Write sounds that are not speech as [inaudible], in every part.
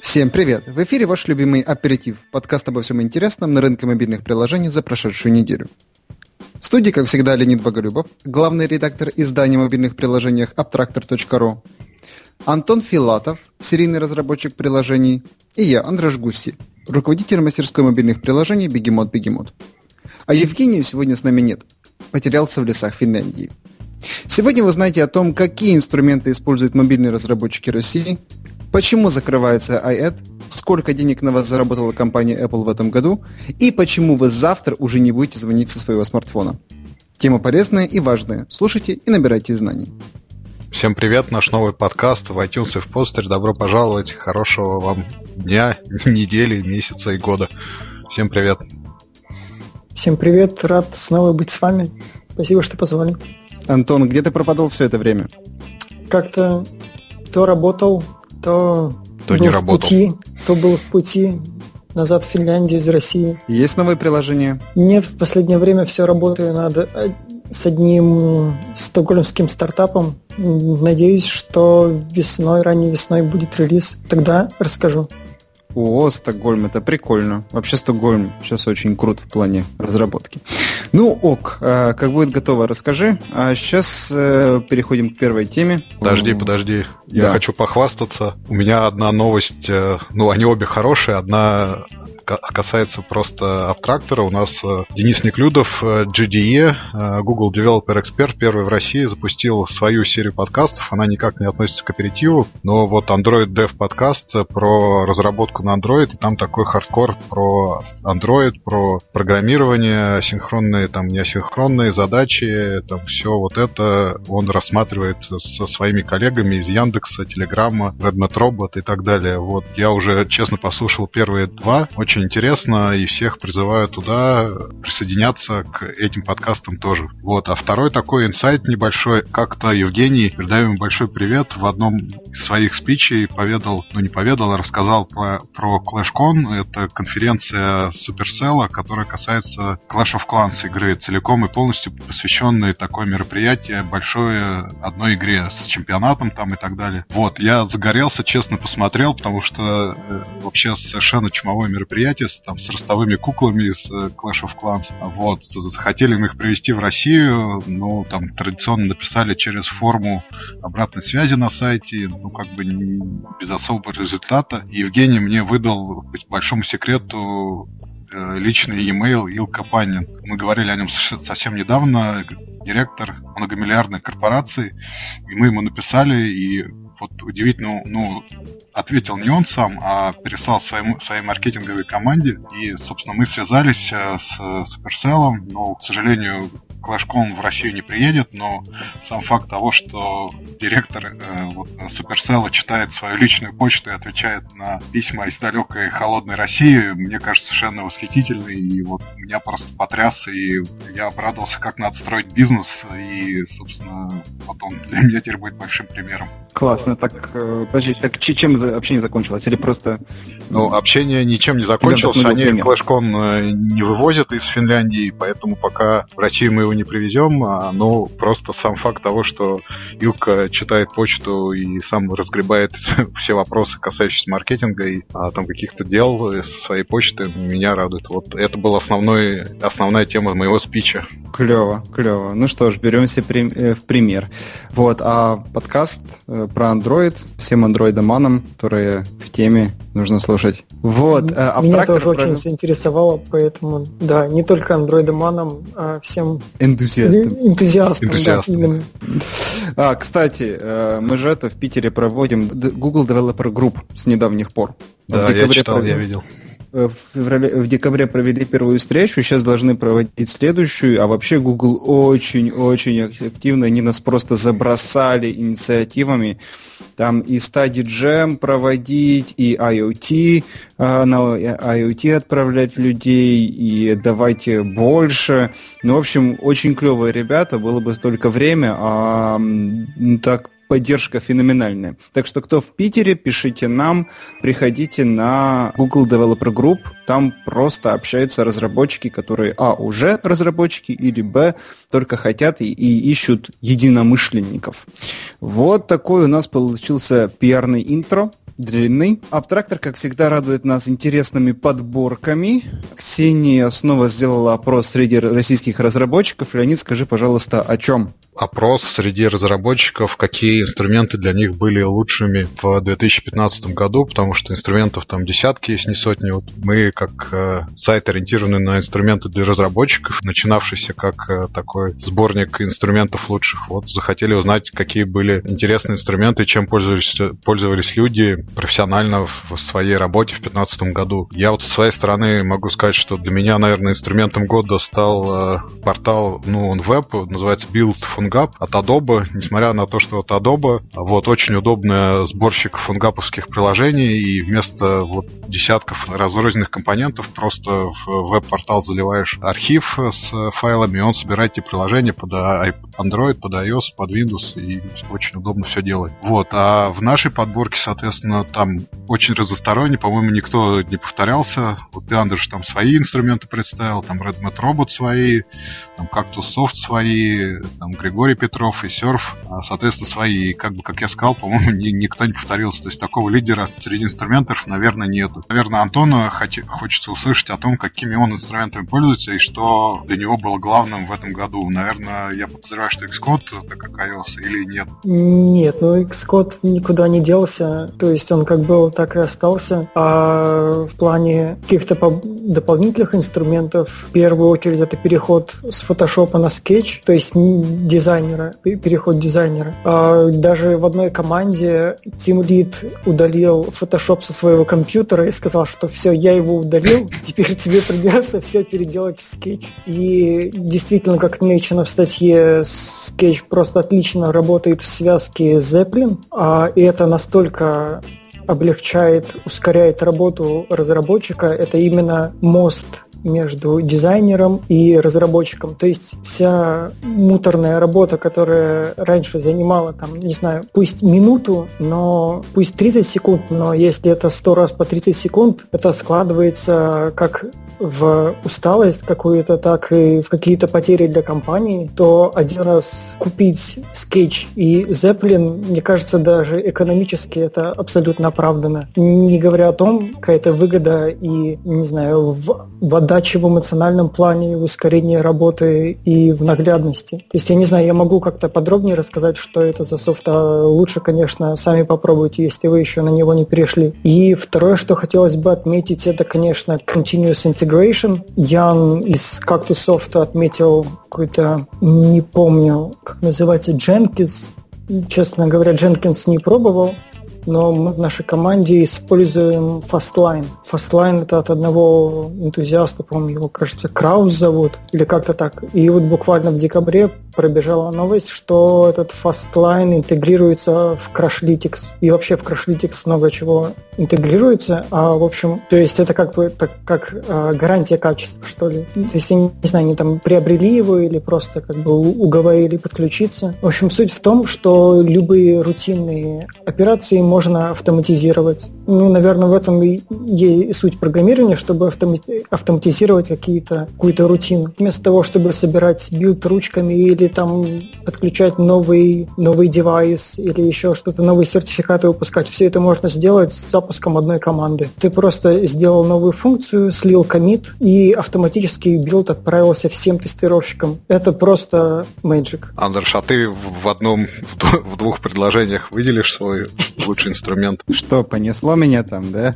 Всем привет! В эфире ваш любимый аперитив, подкаст обо всем интересном на рынке мобильных приложений за прошедшую неделю. В студии, как всегда, Леонид Боголюбов, главный редактор издания мобильных приложениях Abtractor.ru, Антон Филатов, серийный разработчик приложений, и я, Андрей Густи, руководитель мастерской мобильных приложений Бегемот Бегемот. А Евгения сегодня с нами нет, потерялся в лесах Финляндии. Сегодня вы знаете о том, какие инструменты используют мобильные разработчики России, почему закрывается iAd, сколько денег на вас заработала компания Apple в этом году и почему вы завтра уже не будете звонить со своего смартфона. Тема полезная и важная. Слушайте и набирайте знаний. Всем привет, наш новый подкаст в iTunes и в постере. Добро пожаловать, хорошего вам дня, [laughs] недели, месяца и года. Всем привет. Всем привет, рад снова быть с вами. Спасибо, что позвали. Антон, где ты пропадал все это время? Как-то то работал, то, то был не в работал. пути, то был в пути назад в Финляндию из России. Есть новые приложения? Нет, в последнее время все работаю над э, с одним стокгольмским стартапом. Надеюсь, что весной, ранней весной будет релиз. Тогда расскажу. О, Стокгольм, это прикольно. Вообще Стокгольм сейчас очень крут в плане разработки. Ну, ок, э, как будет готово, расскажи. А сейчас э, переходим к первой теме. Подожди, подожди. Я Да. хочу похвастаться. У меня одна новость, э, ну, они обе хорошие. Одна касается просто абтрактора. У нас э, Денис Неклюдов, э, GDE, э, Google Developer Expert, первый в России, запустил свою серию подкастов. Она никак не относится к аперитиву, но вот Android Dev подкаст про разработку на Android, и там такой хардкор про Android, про программирование, синхронные, там, неасинхронные задачи, там все вот это он рассматривает со своими коллегами из Яндекса, Телеграма, Redmat Robot и так далее. Вот я уже честно послушал первые два, очень интересно, и всех призываю туда присоединяться к этим подкастам тоже. Вот, а второй такой инсайт небольшой, как-то Евгений, передаю ему большой привет, в одном из своих спичей поведал, ну не поведал, а рассказал про, про ClashCon, это конференция Supercell, которая касается Clash of Clans игры, целиком и полностью посвященное такое мероприятие, большое одной игре с чемпионатом там и так далее. Вот, я загорелся, честно посмотрел, потому что э, вообще совершенно чумовое мероприятие с, там, с ростовыми куклами из э, Clash of Clans. Вот, захотели мы их привезти в Россию, ну, там традиционно написали через форму обратной связи на сайте, ну, как бы не- без особого результата. Евгений мне выдал, по большому секрету, э, личный e-mail Илка Панин. Мы говорили о нем совсем недавно, директор многомиллиардной корпорации, и мы ему написали, и вот удивительно, ну, ответил не он сам, а переслал своему, своей маркетинговой команде, и, собственно, мы связались э, с Supercell, но, к сожалению, ClashCon в Россию не приедет, но сам факт того, что директор э, вот, Supercell читает свою личную почту и отвечает на письма из далекой холодной России, мне кажется, совершенно восхитительный, и вот меня просто потряс, и я обрадовался, как надо строить бизнес, и, собственно, вот он для меня теперь будет большим примером. Классно. Так, э, подожди, так чем общение закончилось? Или просто... Ну, общение ничем не закончилось. Они флешкон э, не вывозят из Финляндии, поэтому пока в Россию мы его не привезем. А, ну, просто сам факт того, что Юка читает почту и сам разгребает [laughs] все вопросы, касающиеся маркетинга и а, там каких-то дел со своей почты, меня радует. Вот это была основной, основная тема моего спича. Клево, клево. Ну что ж, беремся при- э, в пример. Вот, а подкаст э, про Android, всем андроидоманам, которые в теме, нужно слушать. Вот, э, Меня Абтрактор тоже провел- очень заинтересовало, поэтому, да, не только андроидоманам, а всем энтузиастом. энтузиастам. Энтузиастам. Да, именно. А, кстати, э, мы же это в Питере проводим Google Developer Group с недавних пор. Да, В я декабре читал, я провели- видел. Э, В, феврале, в декабре провели первую встречу, сейчас должны проводить следующую, а вообще Google очень-очень активно, они нас просто забросали инициативами, там и Study Jam проводить, и IoT, э, на IoT отправлять людей, и давайте больше. Ну, в общем, очень клевые ребята, было бы только время, а так поддержка феноменальная. Так что кто в Питере, пишите нам, приходите на Google Developer Group, там просто общаются разработчики, которые, а, уже разработчики, или, б, только хотят и, и ищут единомышленников. Вот такой у нас получился пиарный интро. длинный. Абтрактор, как всегда, радует нас интересными подборками. Ксения снова сделала опрос среди российских разработчиков. Леонид, скажи, пожалуйста, о чем? Опрос среди разработчиков, какие инструменты для них были лучшими в 2015 году, потому что инструментов там десятки, если не сотни. Вот мы, как э, сайт, ориентированный на инструменты для разработчиков, начинавшийся как э, такой сборник инструментов лучших, вот захотели узнать, какие были интересные инструменты чем пользовались, пользовались люди профессионально в своей работе в 2015 году. Я вот со своей стороны могу сказать, что для меня, наверное, инструментом года стал э, портал, ну, он веб, называется Build PhoneGap от Adobe. Несмотря на то, что вот Adobe, вот очень удобный сборщик фунгаповских приложений, и вместо вот десятков разрозненных компонентов просто в веб-портал заливаешь архив с файлами, и он собирает эти приложения под Android, под iOS, под Windows, и очень удобно все делает. Вот, а в нашей подборке, соответственно, там очень разносторонне, по-моему, никто не повторялся. Вот ты, Андрюш, там свои инструменты представил, там Redmat Robot свои, там Cactus Soft свои, там Григорий Петров и Серф, а, соответственно, свои. И как бы, как я сказал, по-моему, [laughs] ни, никто не повторился. То есть такого лидера среди инструментов, наверное, нету. Наверное, Антона хоти, хочется услышать о том, какими он инструментами пользуется и что для него было главным в этом году. Наверное, я подозреваю, что Xcode, так как iOS, или нет? Нет, ну Xcode никуда не делся. То есть он как был, так и остался. А в плане каких-то дополнительных инструментов, в первую очередь, это переход с Photoshop на Sketch, то есть дизайнера, переход дизайнера. А даже в одной команде Team Lead удалил Photoshop со своего компьютера и сказал, что все, я его удалил, [laughs] теперь тебе придется все переделать в Sketch. И действительно, как отмечено в статье, Sketch просто отлично работает в связке с Zeppelin, а, и это настолько облегчает, ускоряет работу разработчика, это именно мост между дизайнером и разработчиком. То есть вся муторная работа, которая раньше занимала, там, не знаю, пусть минуту, но пусть 30 секунд, но если это 100 раз по 30 секунд, это складывается как в усталость какую-то, так и в какие-то потери для компании, то один раз купить Sketch и Zeppelin, мне кажется, даже экономически это абсолютно оправдано. Не говоря о том, какая-то выгода и, не знаю, в, в отдаче в эмоциональном плане, в ускорении работы и в наглядности. То есть, я не знаю, я могу как-то подробнее рассказать, что это за софт, а лучше, конечно, сами попробуйте, если вы еще на него не перешли. И второе, что хотелось бы отметить, это, конечно, continuous integration. Ян из Cactus отметил какой-то, не помню, как называется, Jenkins. Честно говоря, Jenkins не пробовал но мы в нашей команде используем Fastline. Fastline это от одного энтузиаста, по-моему, его, кажется, Краус зовут, или как-то так. И вот буквально в декабре пробежала новость, что этот Fastline интегрируется в Crashlytics. И вообще в Crashlytics много чего интегрируется. А, в общем, то есть это как бы так, как а, гарантия качества, что ли. То есть, я не, не знаю, они там приобрели его или просто как бы уговорили подключиться. В общем, суть в том, что любые рутинные операции можно можно автоматизировать. Ну, наверное, в этом и, и суть программирования, чтобы автоматизировать какие-то, какую-то рутину. Вместо того, чтобы собирать билд ручками или там подключать новый, новый девайс или еще что-то, новые сертификаты выпускать, все это можно сделать с запуском одной команды. Ты просто сделал новую функцию, слил коммит, и автоматически билд отправился всем тестировщикам. Это просто magic. Андреш, а ты в одном, в двух предложениях выделишь свой лучший инструмент. Что, понесло меня там, да?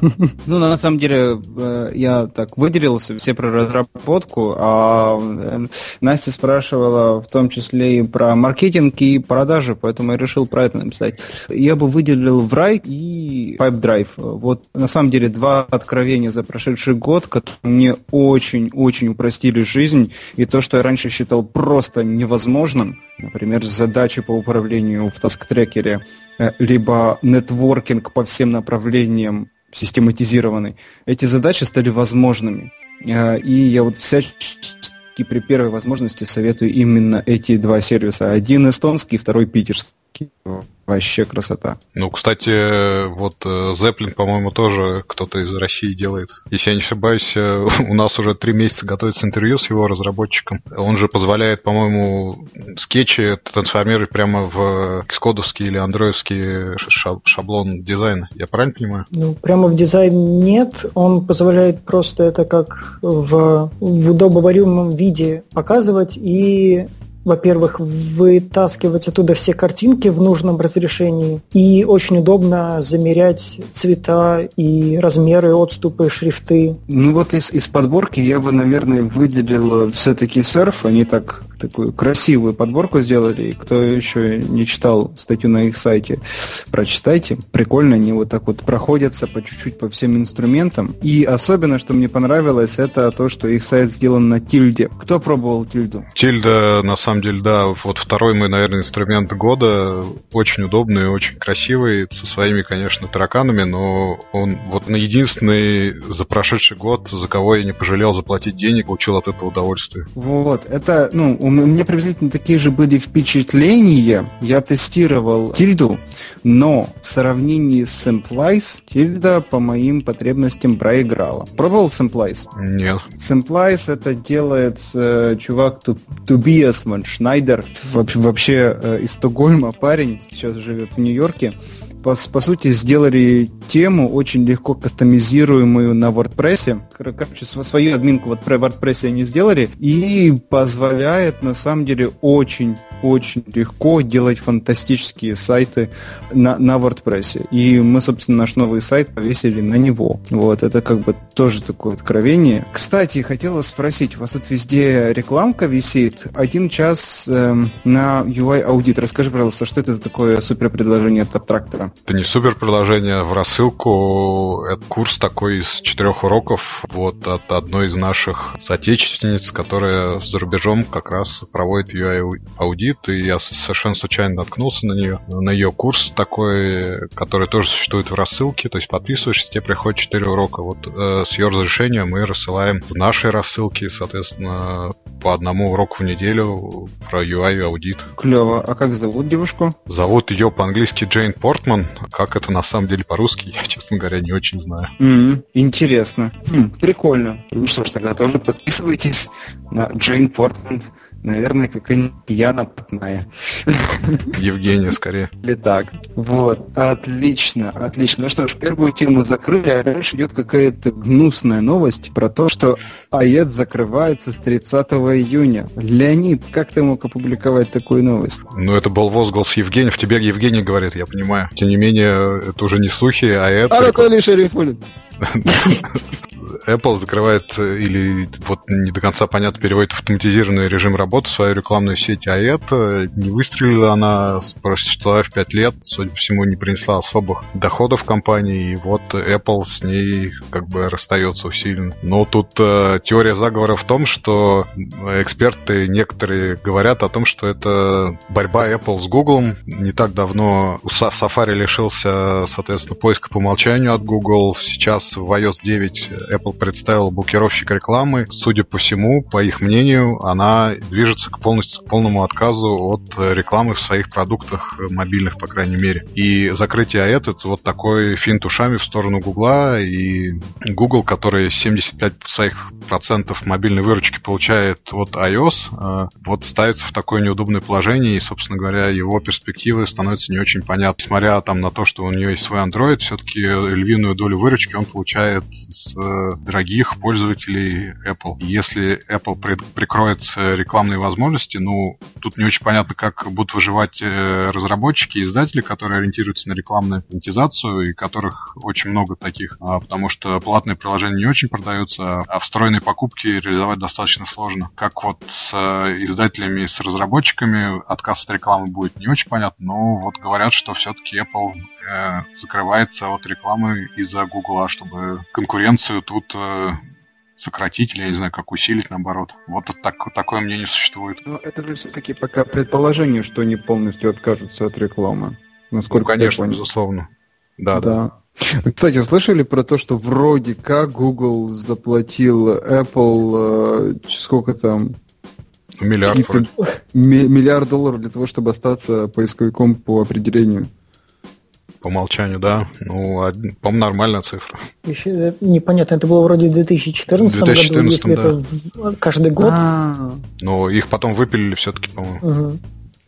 [laughs] Ну, на самом деле, э, я так выделился все про разработку, а э, Настя спрашивала в том числе и про маркетинг и продажи, поэтому я решил про это написать. Я бы выделил Врай и Pipedrive. Вот, на самом деле, два откровения за прошедший год, которые мне очень-очень упростили жизнь, и то, что я раньше считал просто невозможным, например, задачи по управлению в таск-трекере, либо нетворкинг по всем направлениям систематизированный, эти задачи стали возможными. Э, и я вот всячески при первой возможности советую именно эти два сервиса. Один эстонский, второй питерский. Подборки. Вообще красота. Ну, кстати, вот Zeppelin, по-моему, тоже кто-то из России делает. Если я не ошибаюсь, [laughs] у нас уже три месяца готовится интервью с его разработчиком. Он же позволяет, по-моему, скетчи трансформировать прямо в кскодовский или андроидский шаблон дизайна. Я правильно понимаю? Ну, прямо в дизайн нет. Он позволяет просто это как в, в удобоваримом виде показывать и во-первых, вытаскивать оттуда все картинки в нужном разрешении, и очень удобно замерять цвета и размеры, отступы, шрифты. Ну вот из, из подборки я бы, наверное, выделил все-таки серф. Они так такую красивую подборку сделали. И кто еще не читал статью на их сайте, прочитайте. Прикольно, они вот так вот проходятся по чуть-чуть по всем инструментам. И особенно, что мне понравилось, это то, что их сайт сделан на тильде. Кто пробовал тильду? Тильда, на самом деле, да, вот второй мой, наверное, инструмент года. Очень удобный, очень красивый, со своими, конечно, тараканами, но он вот на единственный за прошедший год, за кого я не пожалел заплатить денег, получил от этого удовольствие. Вот, это, ну, у меня приблизительно такие же были впечатления. Я тестировал тильду, но в сравнении с Simplice, тильда по моим потребностям проиграла. Пробовал Simplice? Нет. Simplice это делает э, чувак Тубиас Шнайдер, вообще э, из Стокгольма парень, сейчас живет в Нью-Йорке по, по сути, сделали тему очень легко кастомизируемую на WordPress. Короче, свою админку вот про WordPress они сделали и позволяет, на самом деле, очень очень легко делать фантастические сайты на, на WordPress. И мы, собственно, наш новый сайт повесили на него. Вот, это как бы тоже такое откровение. Кстати, хотела спросить, у вас тут везде рекламка висит. Один час эм, на UI аудит. Расскажи, пожалуйста, что это за такое супер предложение от абтрактора? Это не супер приложение в рассылку. Это курс такой из четырех уроков вот от одной из наших соотечественниц, которая за рубежом как раз проводит UI аудит, и я совершенно случайно наткнулся на нее, на ее курс такой, который тоже существует в рассылке, то есть подписываешься, тебе приходит четыре урока. Вот э, с ее разрешения мы рассылаем в нашей рассылке, соответственно, по одному уроку в неделю про UI аудит. Клево. А как зовут девушку? Зовут ее по-английски Джейн Портман. Как это на самом деле по-русски, [laughs] я, честно говоря, не очень знаю. Mm-hmm. Интересно. Хм, прикольно. Ну что ж, тогда тоже подписывайтесь на Джейн Портман. Наверное, какая-нибудь Яна Патная. Евгения, скорее. Или так. Вот. Отлично, отлично. Ну что ж, первую тему закрыли, а дальше идет какая-то гнусная новость про то, что АЭД закрывается с 30 июня. Леонид, как ты мог опубликовать такую новость? Ну, это был возглас Евгения. В тебе Евгений говорит, я понимаю. Тем не менее, это уже не слухи, а это... Анатолий Шерифулин. Apple закрывает или вот не до конца понятно переводит автоматизированный режим работы свою рекламную сеть, а это не выстрелила она, просуществовав 5 лет, судя по всему, не принесла особых доходов компании, и вот Apple с ней как бы расстается усиленно. Но тут э, теория заговора в том, что эксперты некоторые говорят о том, что это борьба Apple с Google. Не так давно Safari лишился, соответственно, поиска по умолчанию от Google. Сейчас в iOS 9 Apple представил блокировщик рекламы. Судя по всему, по их мнению, она движется к, полностью, к полному отказу от рекламы в своих продуктах мобильных, по крайней мере. И закрытие АЭТ это вот такой финт ушами в сторону Гугла. И Google, который 75 своих процентов мобильной выручки получает от iOS, э, вот ставится в такое неудобное положение, и, собственно говоря, его перспективы становятся не очень понятны. Несмотря там на то, что у нее есть свой Android, все-таки львиную долю выручки он получает с дорогих пользователей Apple. Если Apple прикроет рекламные возможности, ну, тут не очень понятно, как будут выживать э, разработчики издатели, которые ориентируются на рекламную монетизацию, и которых очень много таких, а, потому что платные приложения не очень продаются, а встроенные покупки реализовать достаточно сложно. Как вот с э, издателями, с разработчиками отказ от рекламы будет не очень понятно, но вот говорят, что все-таки Apple э, закрывается от рекламы из-за Гугла, чтобы конкуренцию тут э, сократить или, я не знаю, как усилить, наоборот. Вот так, такое мнение существует. Но это же все-таки пока предположение, что они полностью откажутся от рекламы. Насколько ну, конечно, безусловно. Да, да. да. Кстати, слышали про то, что вроде как Google заплатил Apple э, сколько там Миллиард. Миллиард долларов для того, чтобы остаться поисковиком по определению. По умолчанию, да. Ну, по-моему, нормальная цифра. Еще э, непонятно, это было вроде в 2014, 2014 году, если да. это каждый год. А-а-а. Но их потом выпилили все-таки, по-моему. Угу.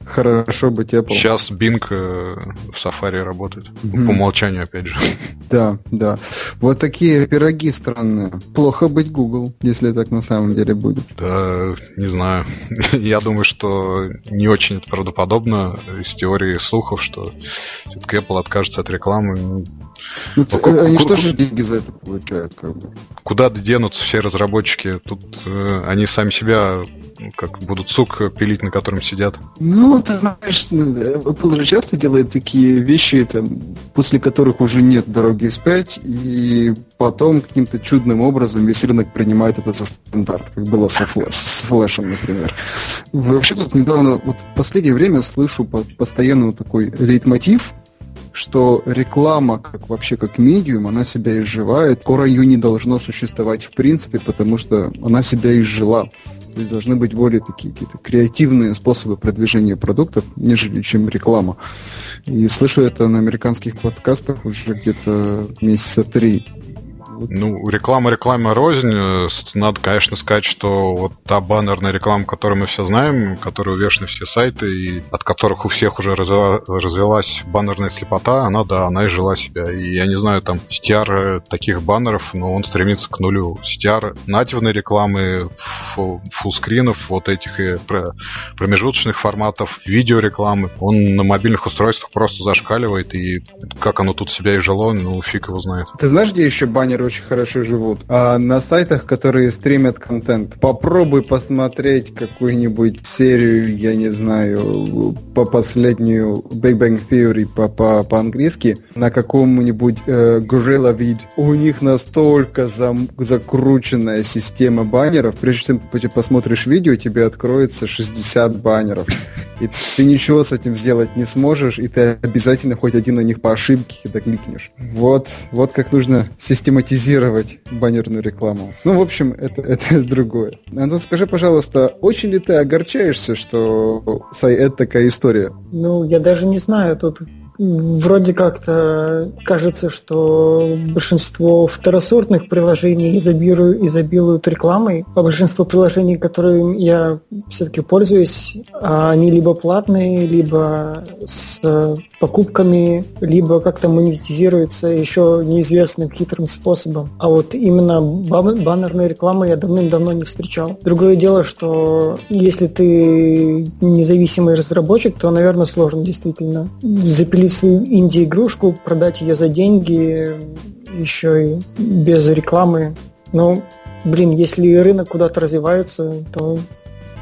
Хорошо быть Apple. Сейчас Bing э, в Safari работает. Mm-hmm. По умолчанию, опять же. [laughs] Да, да. Вот такие пироги странные. Плохо быть Google, если так на самом деле будет. Да, не знаю. [laughs] Я думаю, что не очень это правдоподобно из теории слухов, что все-таки Apple откажется от рекламы. Ну, ну а они что же деньги за это получают? Как бы? Куда денутся все разработчики? Тут э, они сами себя как будут сук пилить, на котором сидят. Ну, ты знаешь, ну, Apple же часто делает такие вещи, там, после которых уже нет дороги вспять, и потом каким-то чудным образом весь рынок принимает это за стандарт, как было со Flash, с флешем, например. Вообще тут недавно, вот в последнее время слышу постоянно такой лейтмотив, что реклама, как вообще как медиум, она себя изживает. Скоро ее не должно существовать в принципе, потому что она себя изжила. То должны быть более такие какие-то креативные способы продвижения продуктов, нежели чем реклама. И слышу это на американских подкастах уже где-то месяца три. Ну, реклама, реклама рознь. Надо, конечно, сказать, что вот та баннерная реклама, которую мы все знаем, которая увешаны все сайты, и от которых у всех уже развела, развелась баннерная слепота, она, да, она и жила себя. И я не знаю, там, стиар таких баннеров, но он стремится к нулю. Стиар нативной рекламы, фуллскринов, вот этих и промежуточных форматов, видеорекламы, он на мобильных устройствах просто зашкаливает, и как оно тут себя и жило, ну, фиг его знает. Ты знаешь, где еще баннеры очень хорошо живут. А на сайтах, которые стримят контент, попробуй посмотреть какую-нибудь серию, я не знаю, по последнюю Big Bang Theory по, по, по-английски, на каком-нибудь э, Gorilla Vid. У них настолько зам, закрученная система баннеров, прежде чем ты посмотришь видео, тебе откроется 60 баннеров. И ты ничего с этим сделать не сможешь, и ты обязательно хоть один на них по ошибке докликнешь. Вот, вот как нужно систематизировать монетизировать баннерную рекламу. Ну, в общем, это, [laughs] это другое. Антон, скажи, пожалуйста, очень ли ты огорчаешься, что это такая история? Ну, я даже не знаю, тут Вроде как-то кажется, что большинство второсортных приложений изобилуют, изобилуют рекламой, а большинство приложений, которыми я все-таки пользуюсь, они либо платные, либо с покупками, либо как-то монетизируются еще неизвестным хитрым способом. А вот именно баннерной рекламы я давным-давно не встречал. Другое дело, что если ты независимый разработчик, то, наверное, сложно действительно запилить купить свою инди-игрушку, продать ее за деньги, еще и без рекламы. Но, блин, если рынок куда-то развивается, то,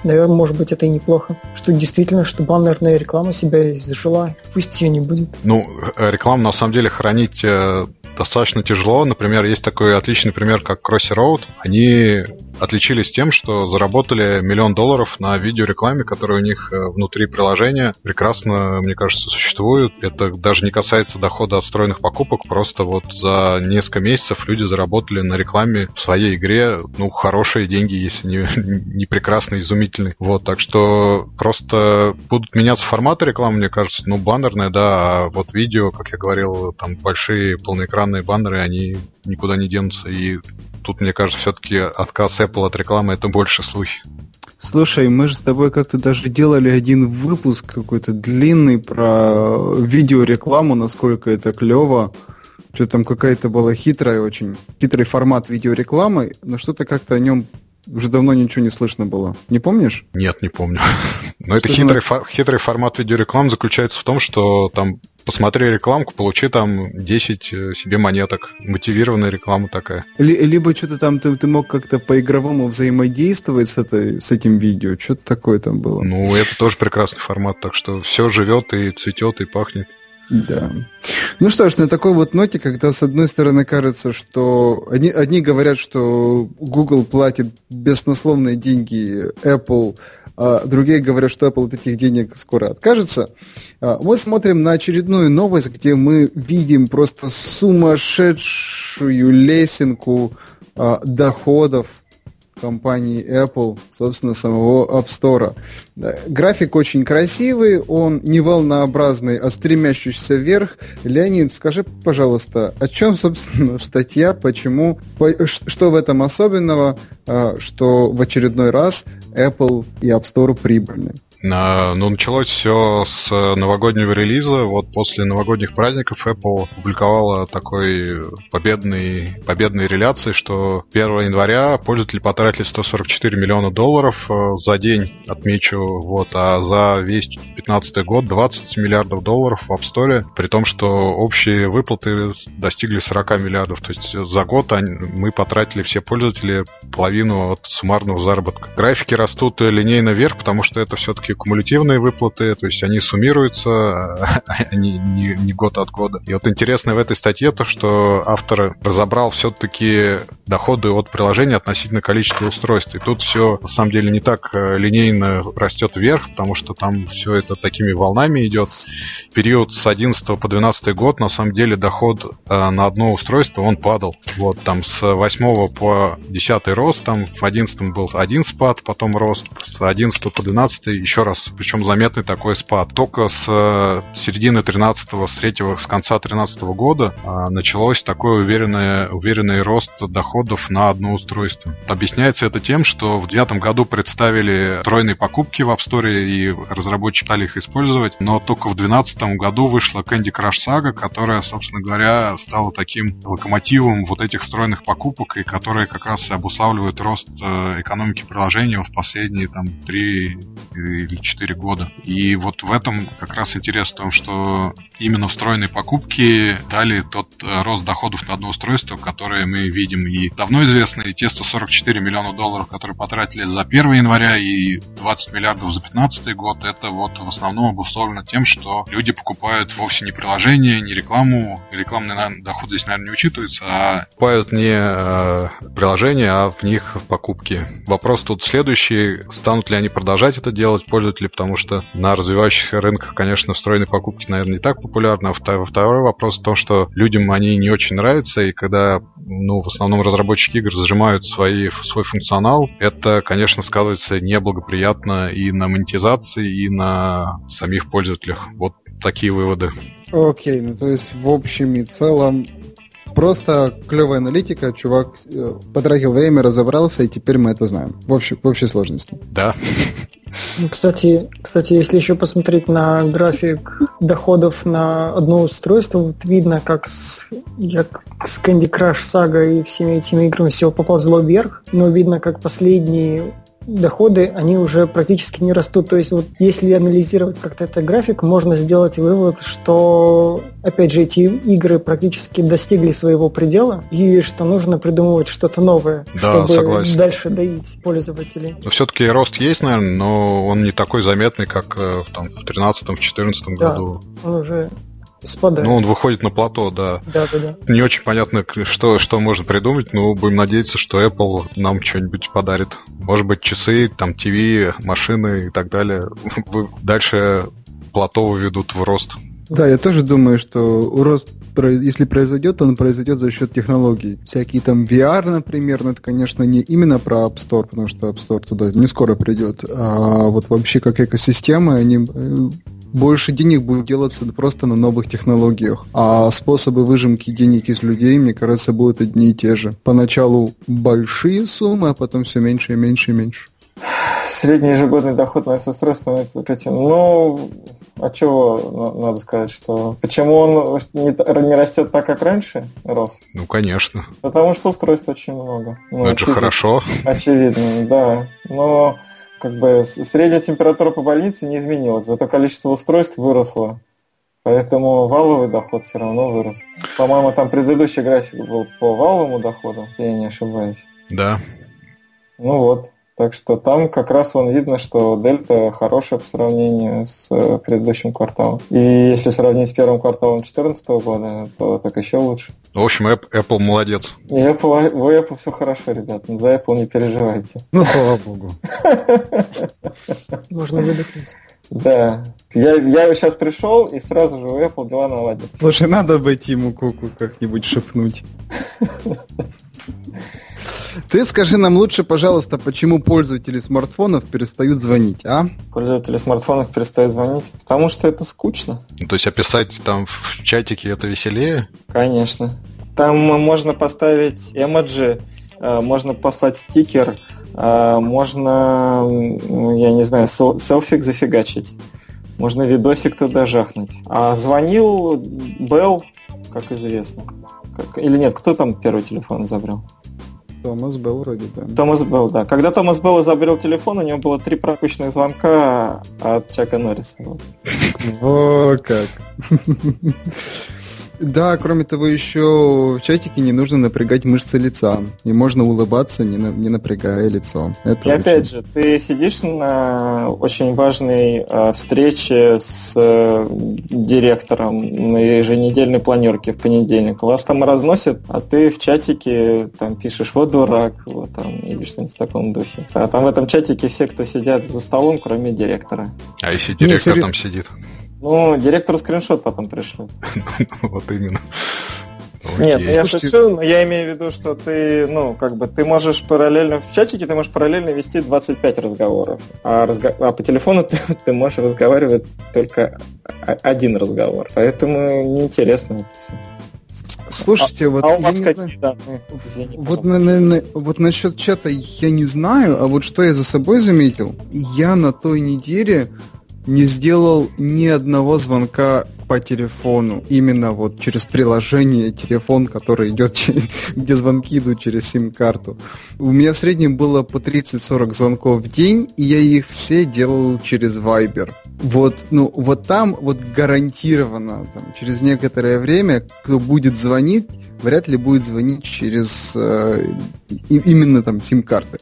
наверное, может быть, это и неплохо. Что действительно, что баннерная реклама себя изжила. Пусть ее не будет. Ну, рекламу на самом деле хранить э, достаточно тяжело. Например, есть такой отличный пример, как Crossy Road. Они отличились тем, что заработали миллион долларов на видеорекламе, которая у них э, внутри приложения прекрасно, мне кажется, существует. Это даже не касается дохода от встроенных покупок, просто вот за несколько месяцев люди заработали на рекламе в своей игре, ну, хорошие деньги, если не, [laughs] не прекрасно, изумительные. Вот, так что просто будут меняться форматы рекламы, мне кажется, ну, баннерная, да, а вот видео, как я говорил, там большие полноэкранные баннеры, они никуда не денутся, и тут, мне кажется, все-таки отказ Apple от рекламы это больше слухи. Слушай, мы же с тобой как-то даже делали один выпуск какой-то длинный про видеорекламу, насколько это клево. Что там какая-то была хитрая очень, хитрый формат видеорекламы, но что-то как-то о нем уже давно ничего не слышно было. Не помнишь? Нет, не помню. [laughs] Но это хитрый, фо- хитрый формат видеорекламы заключается в том, что там посмотри рекламку, получи там 10 э, себе монеток. Мотивированная реклама такая. Либо что-то там ты, ты мог как-то по-игровому взаимодействовать с, этой, с этим видео. Что-то такое там было. Ну, это тоже прекрасный формат, так что все живет и цветет и пахнет. Да. Ну что ж, на такой вот ноте, когда с одной стороны кажется, что одни, одни говорят, что Google платит беснословные деньги Apple, другие говорят, что Apple от этих денег скоро откажется. А, мы смотрим на очередную новость, где мы видим просто сумасшедшую лесенку а, доходов компании Apple, собственно, самого App Store. График очень красивый, он не волнообразный, а стремящийся вверх. Леонид, скажи, пожалуйста, о чем, собственно, [laughs] статья, почему, что в этом особенного, а, что в очередной раз Apple и App Store прибыльны? Ну, началось все с новогоднего релиза. Вот после новогодних праздников Apple опубликовала такой победный, победной реляции, что 1 января пользователи потратили 144 миллиона долларов э, за день, отмечу, вот, а за весь 2015 год 20 миллиардов долларов в App Store, при том, что общие выплаты достигли 40 миллиардов. То есть за год мы потратили все пользователи половину от суммарного заработка. Графики растут линейно вверх, потому что это все-таки кумулятивные выплаты, то есть они суммируются, [laughs] они не, не год от года. И вот интересно в этой статье то, что автор разобрал все-таки доходы от приложения относительно количества устройств. И тут все на самом деле не так э, линейно растет вверх, потому что там все это такими волнами идет. Период с 11 по 12 год, на самом деле, доход э, на одно устройство, он падал. Вот там с 8 по 10 рост, там в 11 был один спад, потом рост, с 11 по 12 еще раз, причем заметный такой спад. Только с э, середины 13-го, с третьего, с конца 13 -го года э, началось такой уверенный, уверенный рост доходов на одно устройство. Объясняется это тем, что в 2009 году представили тройные покупки в App Store и разработчики стали их использовать, но только в 2012 году вышла Candy Crush Saga, которая, собственно говоря, стала таким локомотивом вот этих встроенных покупок и которая как раз и обуславливает рост э, экономики приложения в последние там 3 или 4 года. И вот в этом как раз интерес в том, что именно встроенные покупки дали тот э, рост доходов на одно устройство, которое мы видим. И давно известно, те 144 миллиона долларов, которые потратили за 1 января и 20 миллиардов за 2015 год, это вот в основном обусловлено тем, что люди покупают вовсе не приложение, не рекламу. Рекламный доход здесь, наверное, не учитывается, а покупают не э, приложение, а в них в покупки. Вопрос тут следующий. Станут ли они продолжать это делать, пользователи, потому что на развивающихся рынках, конечно, встроенные покупки, наверное, не так популярны. А второй вопрос в том, что людям они не очень нравятся, и когда ну, в основном разработчики игр зажимают свои, свой функционал, это, конечно, сказывается неблагоприятно и на монетизации, и на самих пользователях. Вот такие выводы. Окей, ну то есть в общем и целом просто клевая аналитика, чувак э, потратил время, разобрался, и теперь мы это знаем. В общей, в общей сложности. Да. Ну, кстати, кстати, если еще посмотреть на график доходов на одно устройство, вот видно, как с, как с Candy Crush Saga и всеми этими играми все поползло вверх, но видно, как последние доходы, они уже практически не растут. То есть вот если анализировать как-то этот график, можно сделать вывод, что, опять же, эти игры практически достигли своего предела, и что нужно придумывать что-то новое, да, чтобы согласен. дальше доить пользователей. Но все-таки рост есть, наверное, но он не такой заметный, как э, там, в 2013-2014 да, году. он уже спадает. Ну, он выходит на плато, да. Да, да, да. Не очень понятно, что, что можно придумать, но будем надеяться, что Apple нам что-нибудь подарит. Может быть, часы, там, ТВ, машины и так далее. [laughs] Дальше плато выведут в рост. Да, я тоже думаю, что рост, если произойдет, он произойдет за счет технологий. Всякие там VR, например, но это, конечно, не именно про App Store, потому что App Store туда не скоро придет, а вот вообще как экосистемы, они э, больше денег будет делаться просто на новых технологиях. А способы выжимки денег из людей, мне кажется, будут одни и те же. Поначалу большие суммы, а потом все меньше и меньше и меньше. Средний ежегодный доход на устройство, ну, а чего надо сказать, что почему он не, не растет так, как раньше рос? Ну, конечно. Потому что устройств очень много. Ну, это же хорошо. Очевидно, да. Но как бы средняя температура по больнице не изменилась, зато количество устройств выросло. Поэтому валовый доход все равно вырос. По-моему, там предыдущий график был по валовому доходу, я не ошибаюсь. Да. Ну вот. Так что там как раз вон видно, что дельта хорошая по сравнению с э, предыдущим кварталом. И если сравнить с первым кварталом 2014 года, то так еще лучше. В общем, Apple молодец. И Apple, у Apple все хорошо, ребят. За Apple не переживайте. Ну, слава богу. [laughs] Можно выдохнуть. Да. Я, я сейчас пришел, и сразу же у Apple дела наладят. Слушай, надо обойти ему куку как-нибудь шепнуть. [laughs] Ты скажи нам лучше, пожалуйста, почему пользователи смартфонов перестают звонить, а? Пользователи смартфонов перестают звонить, потому что это скучно. Ну, то есть описать там в чатике это веселее? Конечно. Там можно поставить эмоджи, э, можно послать стикер, э, можно, я не знаю, селфик зафигачить. Можно видосик туда жахнуть. А звонил Белл, как известно. Как... Или нет, кто там первый телефон изобрел? Томас Белл вроде, да. Томас Белл, да. Когда Томас Белл изобрел телефон, у него было три пропущенных звонка от Чака Норриса. О, как. Да, кроме того, еще в чатике не нужно напрягать мышцы лица. И можно улыбаться, не, на, не напрягая лицо. Это и очень... опять же, ты сидишь на очень важной э, встрече с э, директором на еженедельной планерке в понедельник. Вас там разносят, а ты в чатике там пишешь «Вот дурак», вот там, или что-нибудь в таком духе. А там в этом чатике все, кто сидят за столом, кроме директора. А если директор Нет, там сидит? Ну, директору скриншот потом пришлют. [laughs] Вот именно. Нет, ну я шучу, но я имею в виду, что ты, ну, как бы, ты можешь параллельно, в чатике ты можешь параллельно вести 25 разговоров, а, разго... а по телефону ты, [laughs] ты можешь разговаривать только один разговор, поэтому неинтересно это все. Слушайте, а, вот а у вас какие данные? вот, на, на, на, вот насчет чата я не знаю, а вот что я за собой заметил, я на той неделе не сделал ни одного звонка по телефону, именно вот через приложение телефон, который идет, [laughs] где звонки идут через сим-карту. У меня в среднем было по 30-40 звонков в день, и я их все делал через Viber. Вот, ну, вот там вот гарантированно, там, через некоторое время, кто будет звонить, вряд ли будет звонить через э, именно там сим-карты.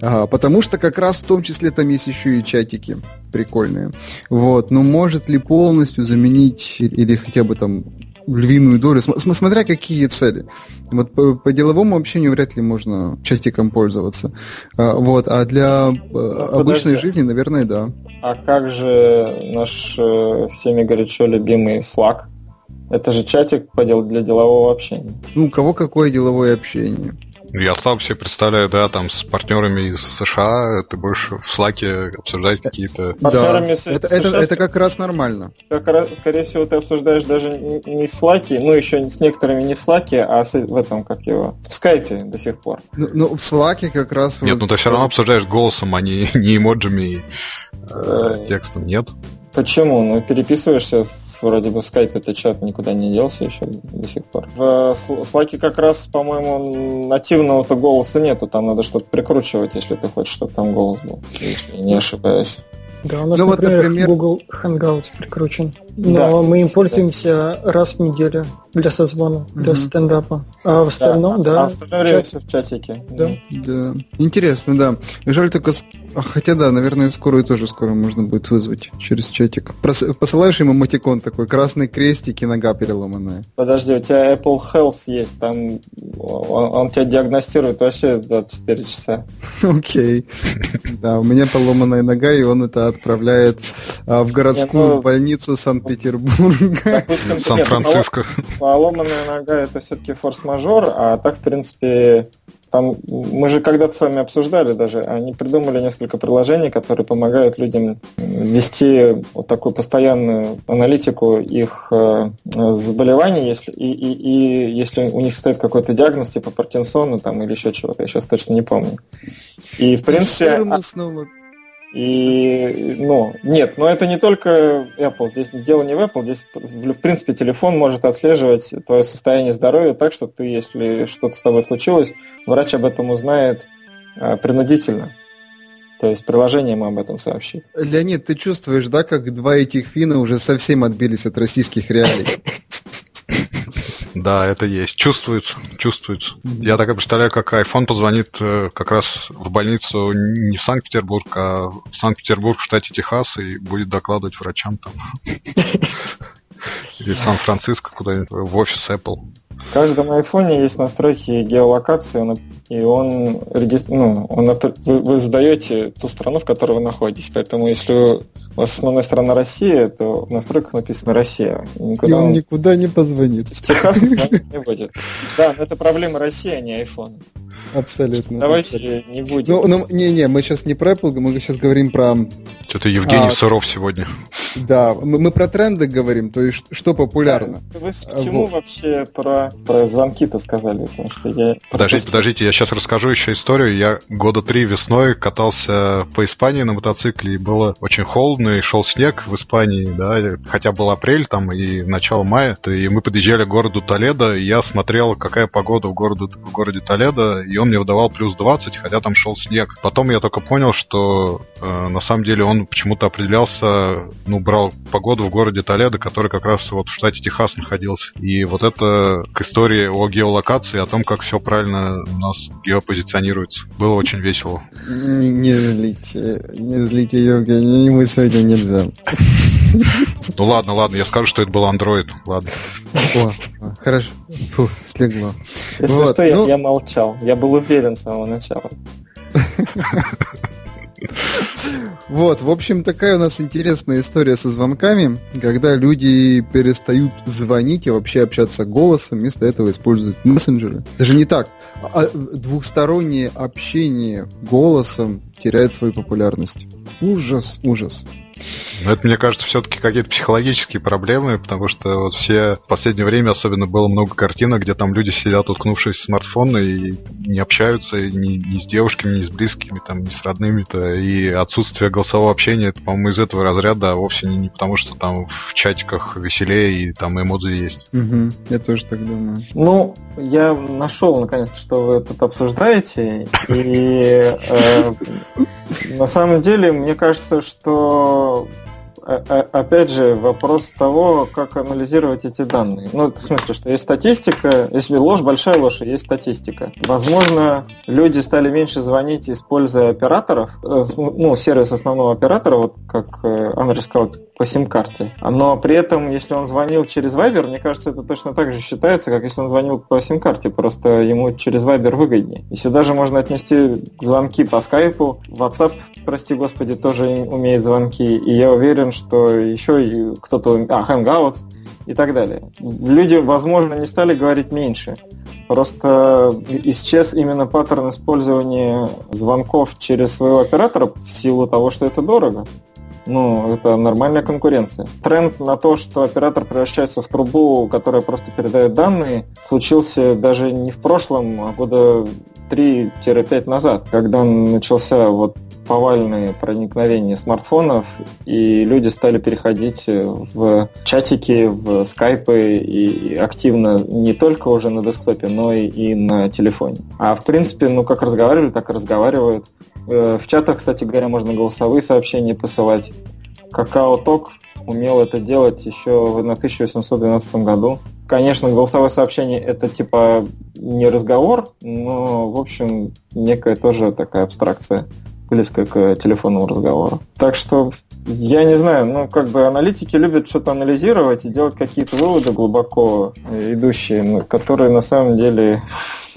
Ага, потому что как раз в том числе там есть еще и чатики прикольные. Вот, но может ли полностью заменить или хотя бы там львиную долю, смотря какие цели. Вот по, по деловому общению вряд ли можно чатиком пользоваться. А, вот, а для ну, обычной жизни, наверное, да. А как же наш э, всеми горячо любимый Slack? Это же чатик для делового общения. Ну, у кого какое деловое общение? Я слабо себе представляю, да, там с партнерами из США ты будешь в Слаке обсуждать какие-то... Да, это, это, это как раз нормально. Как, скорее всего, ты обсуждаешь даже не в Слаке, ну, еще с некоторыми не в Слаке, а в этом, как его, в Скайпе до сих пор. Ну, ну в Слаке как раз... Нет, вот, ну ты все равно обсуждаешь голосом, а не, [laughs] не эмоджами и э, текстом, нет? Почему? Ну, переписываешься в вроде бы Skype этот чат никуда не делся еще до сих пор. В Slack как раз, по-моему, нативного-то голоса нету, там надо что-то прикручивать, если ты хочешь, чтобы там голос был, если не ошибаюсь. Да, у нас, ну, например, вот, например, Google Hangouts прикручен. Но да, мы им пользуемся да. раз в неделю для созвона, угу. для стендапа. А в остальном, да. да а в остальное время все в чатике. Да. да. Интересно, да. Жаль только а, хотя да, наверное, скорую тоже скоро можно будет вызвать через чатик. Посылаешь ему матикон такой, красный крестик и нога переломанная. Подожди, у тебя Apple Health есть, там он, он тебя диагностирует вообще 24 часа. [laughs] Окей. Да, у меня поломанная нога, и он это отправляет а, в городскую ну, больницу Санкт-Петербурга. [laughs] Сан-Франциско. Поломанная нога это все-таки форс-мажор, а так, в принципе, там мы же когда-то с вами обсуждали даже, они придумали несколько приложений, которые помогают людям вести вот такую постоянную аналитику их э, заболеваний, если, и, и, и если у них стоит какой-то диагноз типа Паркинсона там, или еще чего-то, я сейчас точно не помню. И в принципе... И, ну, нет, но это не только Apple. Здесь дело не в Apple. Здесь, в, принципе, телефон может отслеживать твое состояние здоровья так, что ты, если что-то с тобой случилось, врач об этом узнает э, принудительно. То есть приложение ему об этом сообщит. Леонид, ты чувствуешь, да, как два этих фина уже совсем отбились от российских реалий? Да, это есть. Чувствуется, чувствуется. Я так и представляю, как iPhone позвонит э, как раз в больницу не в Санкт-Петербург, а в Санкт-Петербург в штате Техас и будет докладывать врачам там. [laughs] Или в Сан-Франциско куда-нибудь, в офис Apple. В каждом айфоне есть настройки геолокации, и он, ну, он, вы, вы задаете ту страну, в которой вы находитесь. Поэтому если основная страна Россия, то в настройках написано Россия. Никуда и он, он никуда не позвонит. В Техас [laughs] не будет. Да, но это проблема России, а не iPhone. Абсолютно. Давайте абсолютно. не будем. Ну, ну, не-не, мы сейчас не про Apple, мы сейчас говорим про... Что-то Евгений А. Суров сегодня. Да, мы, мы про тренды говорим, то есть что популярно. Вы с- А, вот. вообще про, про звонки-то сказали? Потому что я... Подождите, подождите, я сейчас расскажу еще историю. Я года три весной катался по Испании на мотоцикле, и было очень холодно, и шел снег в Испании, да, хотя был апрель там и начало мая, и мы подъезжали к городу Толедо, и я смотрел, какая погода в, городу, в городе Толедо, и он мне выдавал плюс 20, хотя там шел снег. Потом я только понял, что э, на самом деле он почему-то определялся, ну, брал погоду в городе Толедо, который как раз вот в штате Техас находился. И вот это к истории о геолокации, о том, как все правильно у нас геопозиционируется. Было очень весело. Не, не злите, не злите Евгений, ему сегодня нельзя. Ну ладно, ладно, я скажу, что это был Android. Ладно. О, хорошо, Фу, слегло. Если Вот, что, я, ну- я молчал. Я был уверен с самого начала. Вот, в общем, такая у нас интересная история со звонками, когда люди перестают звонить и вообще общаться голосом, вместо этого используют мессенджеры. Даже не так. А двухстороннее общение голосом теряет свою популярность. Ужас, ужас. Но это, мне кажется, все-таки какие-то психологические проблемы, потому что вот все в последнее время особенно было много картинок, где там люди сидят, уткнувшись в смартфоны и не общаются ни, ни с девушками, ни с близкими, там, ни с родными. -то. И отсутствие голосового общения, это, по-моему, из этого разряда, а вовсе не, не потому, что там в чатиках веселее и там эмодзи есть. Угу, я тоже так думаю. Ну, я нашел, наконец, что вы тут обсуждаете, и э, на самом деле, мне кажется, что опять же, вопрос того, как анализировать эти данные. Ну, в смысле, что есть статистика, если ложь, большая ложь, есть статистика. Возможно, люди стали меньше звонить, используя операторов, э, ну, сервис основного оператора, вот как э, Андрей сказал, по сим-карте. Но при этом, если он звонил через Viber, мне кажется, это точно так же считается, как если он звонил по сим-карте, просто ему через Viber выгоднее. И сюда же можно отнести звонки по скайпу, WhatsApp, прости господи, тоже умеет звонки, и я уверен, что еще кто-то... А, Hangouts и так далее. Люди, возможно, не стали говорить меньше. Просто исчез именно паттерн использования звонков через своего оператора в силу того, что это дорого. Ну, это нормальная конкуренция. Тренд на то, что оператор превращается в трубу, которая просто передает данные, случился даже не в прошлом, а года 3-5 назад, когда начался вот повальное проникновение смартфонов, и люди стали переходить в чатики, в скайпы и активно не только уже на десктопе, но и, на телефоне. А в принципе, ну как разговаривали, так и разговаривают. В чатах, кстати говоря, можно голосовые сообщения посылать. Какао Ток умел это делать еще в 1812 году. Конечно, голосовое сообщение это типа не разговор, но, в общем, некая тоже такая абстракция близко к телефонному разговору. Так что я не знаю, ну как бы аналитики любят что-то анализировать и делать какие-то выводы глубоко идущие, которые на самом деле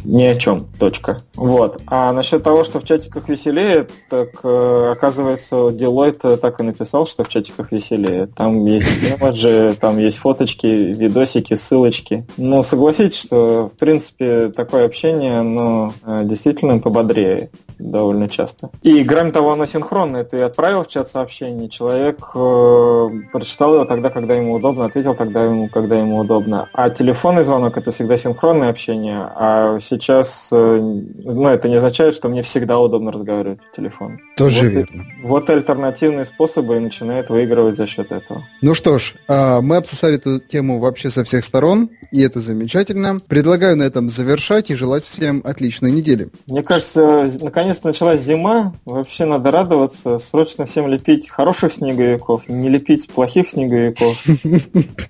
ни о чем. Точка. Вот. А насчет того, что в чатиках веселее, так э, оказывается, Deloitte так и написал, что в чатиках веселее. Там есть имиджи, там есть фоточки, видосики, ссылочки. Ну, согласитесь, что в принципе такое общение, оно э, действительно пободрее довольно часто. И кроме того, оно синхронное. Ты отправил в чат сообщение, человек э, прочитал его тогда, когда ему удобно, ответил тогда ему, когда ему удобно. А телефонный звонок это всегда синхронное общение, а сейчас, э, ну, это не означает, что мне всегда удобно разговаривать по телефону. Тоже вот, верно. Вот альтернативные способы и начинают выигрывать за счет этого. Ну что ж, мы обсосали эту тему вообще со всех сторон, и это замечательно. Предлагаю на этом завершать и желать всем отличной недели. Мне кажется, наконец-то началась зима, вообще надо радоваться, срочно всем лепить хороших снеговиков, не лепить плохих снеговиков. [laughs]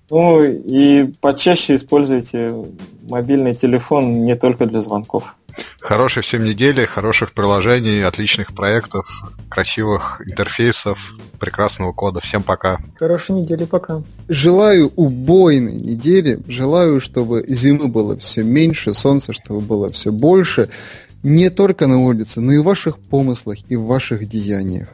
Ну и почаще используйте мобильный телефон не только для звонков. Хорошей всем недели, хороших приложений, отличных проектов, красивых интерфейсов, прекрасного кода. Всем пока. Хорошей недели, пока. Желаю убойной недели. Желаю, чтобы зимы было все меньше, солнца, чтобы было все больше. Не только на улице, но и в ваших помыслах и в ваших деяниях.